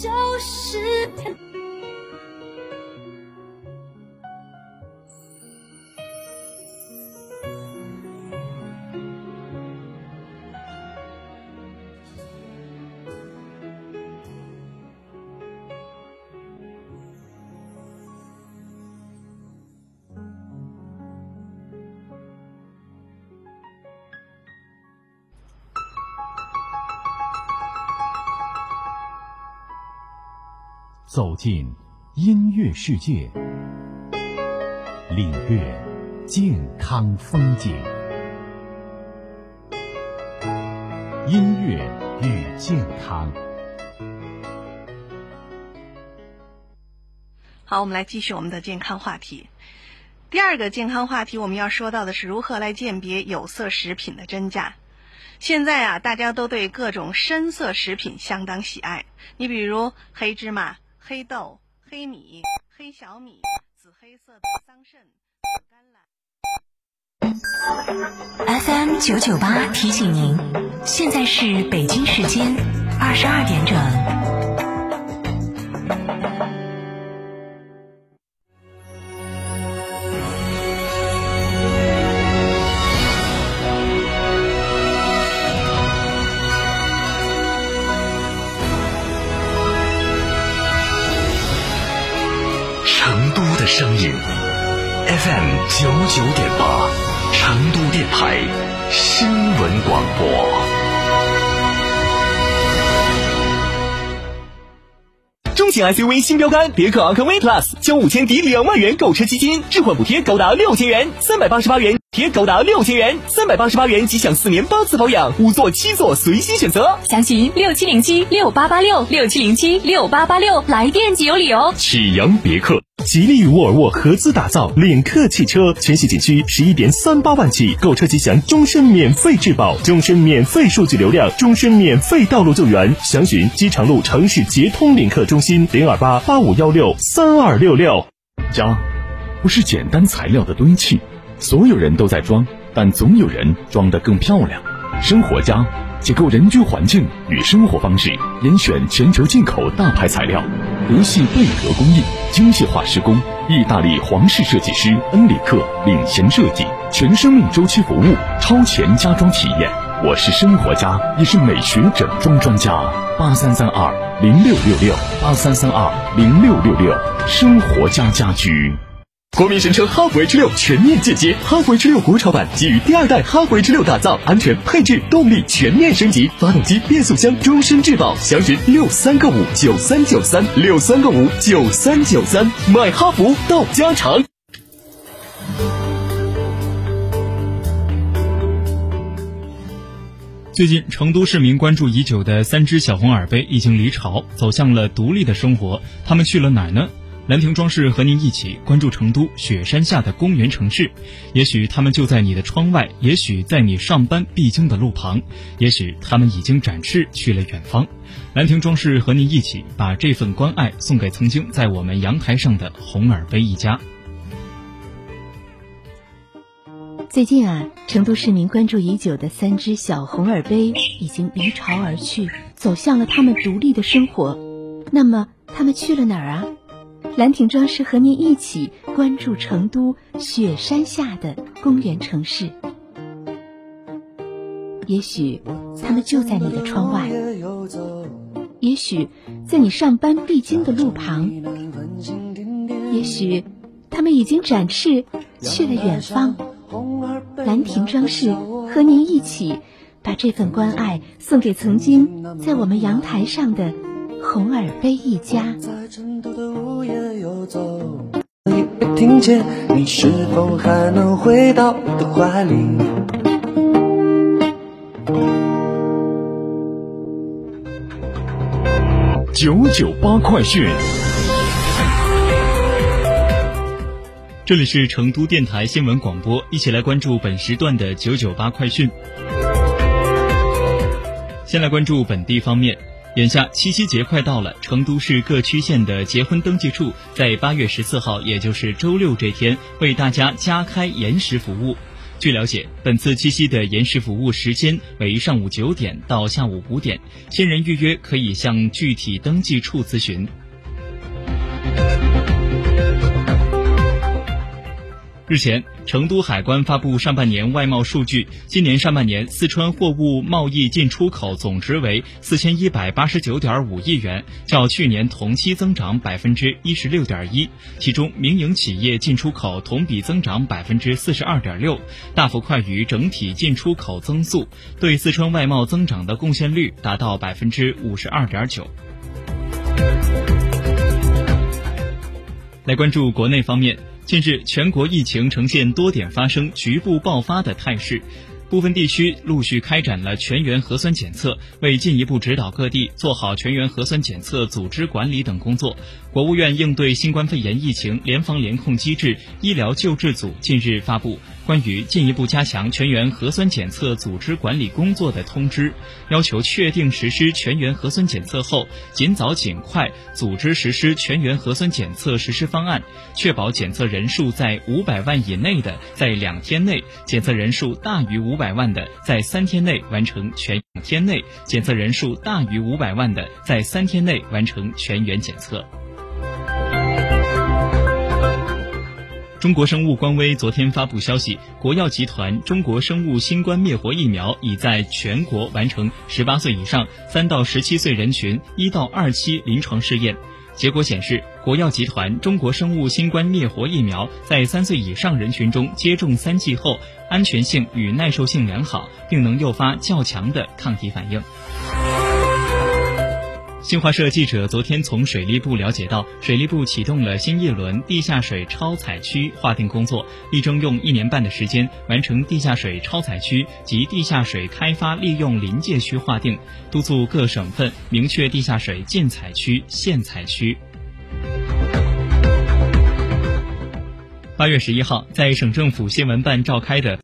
就是天。走进音乐世界，领略健康风景。音乐与健康。好，我们来继续我们的健康话题。第二个健康话题，我们要说到的是如何来鉴别有色食品的真假。现在啊，大家都对各种深色食品相当喜爱。你比如黑芝麻。黑豆、黑米、黑小米、紫黑色的桑葚、紫甘蓝。FM 九九八提醒您，现在是北京时间二十二点整。声音 FM 九九点八，成都电台新闻广播。中型 SUV 新标杆别克昂科威 Plus，交五千抵两万元购车基金，置换补贴高达六千元，三百八十八元。贴高达六千元，三百八十八元即享四年八次保养，五座七座随心选择。详询六七零七六八八六六七零七六八八六，来电即有礼哦。启阳别克，吉利与沃尔沃合资打造领克汽车，全系仅需十一点三八万起，购车即享终身免费质保，终身免费数据流量，终身免费道路救援。详询机场路城市捷通领克中心零二八八五幺六三二六六。家，不是简单材料的堆砌。所有人都在装，但总有人装得更漂亮。生活家解构人居环境与生活方式，严选全球进口大牌材料，德系贝壳工艺，精细化施工，意大利皇室设计师恩里克领衔设计，全生命周期服务，超前家装体验。我是生活家，也是美学整装专家。八三三二零六六六，八三三二零六六六，生活家家居。国民神车哈弗 H 六全面进阶，哈弗 H 六国潮版基于第二代哈弗 H 六打造，安全配置动力全面升级，发动机变速箱终身质保。详询六三个五九三九三六三个五九三九三，买哈弗到家常。最近，成都市民关注已久的三只小红耳杯已经离巢，走向了独立的生活。他们去了哪儿呢？兰亭装饰和您一起关注成都雪山下的公园城市，也许他们就在你的窗外，也许在你上班必经的路旁，也许他们已经展翅去了远方。兰亭装饰和您一起把这份关爱送给曾经在我们阳台上的红耳杯一家。最近啊，成都市民关注已久的三只小红耳杯已经离巢而去，走向了他们独立的生活。那么，他们去了哪儿啊？兰亭装饰和您一起关注成都雪山下的公园城市。也许他们就在你的窗外，也许在你上班必经的路旁，也许他们已经展翅去了远方。兰亭装饰和您一起把这份关爱送给曾经在我们阳台上的红耳杯一家。听见你是否还能回到我的怀里？九九八快讯，这里是成都电台新闻广播，一起来关注本时段的九九八快讯。先来关注本地方面。眼下七夕节快到了，成都市各区县的结婚登记处在八月十四号，也就是周六这天，为大家加开延时服务。据了解，本次七夕的延时服务时间为上午九点到下午五点，新人预约可以向具体登记处咨询。日前，成都海关发布上半年外贸数据。今年上半年，四川货物贸易进出口总值为四千一百八十九点五亿元，较去年同期增长百分之一十六点一。其中，民营企业进出口同比增长百分之四十二点六，大幅快于整体进出口增速，对四川外贸增长的贡献率达到百分之五十二点九。来关注国内方面。近日，全国疫情呈现多点发生、局部爆发的态势，部分地区陆续开展了全员核酸检测。为进一步指导各地做好全员核酸检测组织管理等工作。国务院应对新冠肺炎疫情联防联控机制医疗救治组近日发布关于进一步加强全员核酸检测组织管理工作的通知，要求确定实施全员核酸检测后，尽早尽快组织实施全员核酸检测实施方案，确保检测人数在五百万以内的在两天内，检测人数大于五百万的在三天内完成全天内，检测人数大于五百万的在三天内完成全员检测。中国生物官微昨天发布消息，国药集团中国生物新冠灭活疫苗已在全国完成十八岁以上三到十七岁人群一到二期临床试验。结果显示，国药集团中国生物新冠灭活疫苗在三岁以上人群中接种三剂后，安全性与耐受性良好，并能诱发较强的抗体反应。新华社记者昨天从水利部了解到，水利部启动了新一轮地下水超采区划定工作，力争用一年半的时间完成地下水超采区及地下水开发利用临界区划定，督促各省份明确地下水禁采区、限采区。八月十一号，在省政府新闻办召开的